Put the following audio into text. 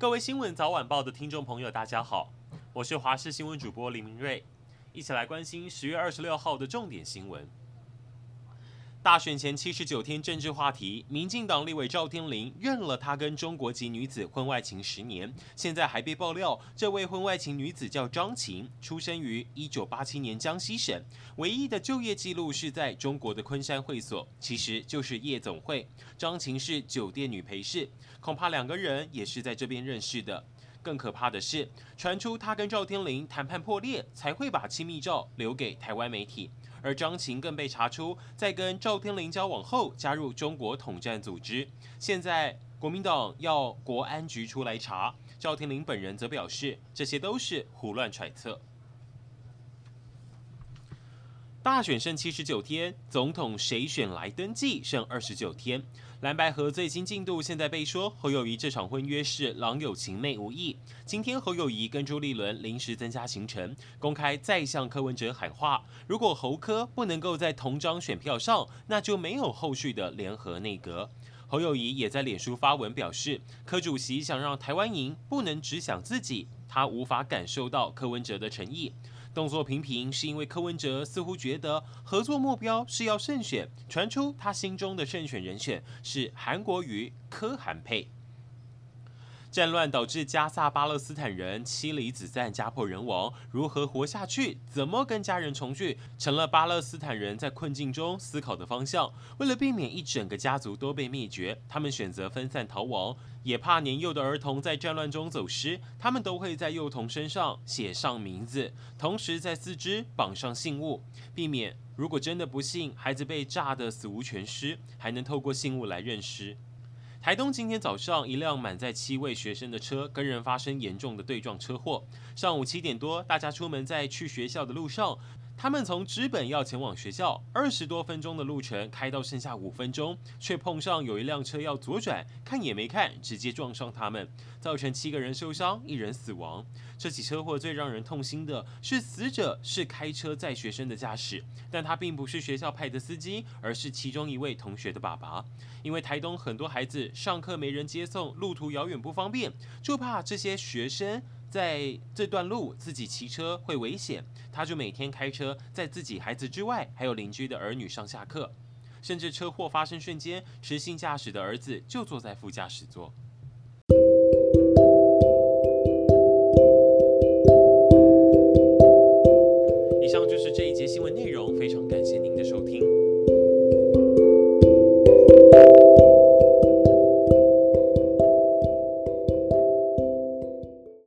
各位新闻早晚报的听众朋友，大家好，我是华视新闻主播林明瑞，一起来关心十月二十六号的重点新闻。大选前七十九天，政治话题，民进党立委赵天麟认了他跟中国籍女子婚外情十年，现在还被爆料，这位婚外情女子叫张琴，出生于一九八七年江西省，唯一的就业记录是在中国的昆山会所，其实就是夜总会。张琴是酒店女陪侍，恐怕两个人也是在这边认识的。更可怕的是，传出他跟赵天麟谈判破裂，才会把亲密照留给台湾媒体。而张琴更被查出，在跟赵天林交往后加入中国统战组织。现在国民党要国安局出来查，赵天林本人则表示，这些都是胡乱揣测。大选剩七十九天，总统谁选来登记剩二十九天。蓝白河最新进度，现在被说侯友谊这场婚约是郎有情妹无意。今天侯友谊跟朱立伦临时增加行程，公开再向柯文哲喊话：如果侯柯不能够在同张选票上，那就没有后续的联合内阁。侯友谊也在脸书发文表示，柯主席想让台湾赢，不能只想自己，他无法感受到柯文哲的诚意。动作频频是因为柯文哲似乎觉得合作目标是要胜选，传出他心中的胜选人选是韩国瑜柯韩佩。战乱导致加萨巴勒斯坦人妻离子散、家破人亡，如何活下去？怎么跟家人重聚？成了巴勒斯坦人在困境中思考的方向。为了避免一整个家族都被灭绝，他们选择分散逃亡，也怕年幼的儿童在战乱中走失。他们都会在幼童身上写上名字，同时在四肢绑上信物，避免如果真的不幸孩子被炸得死无全尸，还能透过信物来认尸。台东今天早上，一辆满载七位学生的车跟人发生严重的对撞车祸。上午七点多，大家出门在去学校的路上。他们从知本要前往学校，二十多分钟的路程，开到剩下五分钟，却碰上有一辆车要左转，看也没看，直接撞上他们，造成七个人受伤，一人死亡。这起车祸最让人痛心的是，死者是开车载学生的驾驶，但他并不是学校派的司机，而是其中一位同学的爸爸。因为台东很多孩子上课没人接送，路途遥远不方便，就怕这些学生。在这段路自己骑车会危险，他就每天开车在自己孩子之外，还有邻居的儿女上下课，甚至车祸发生瞬间，失性驾驶的儿子就坐在副驾驶座。以上就是这一节新闻内容，非常。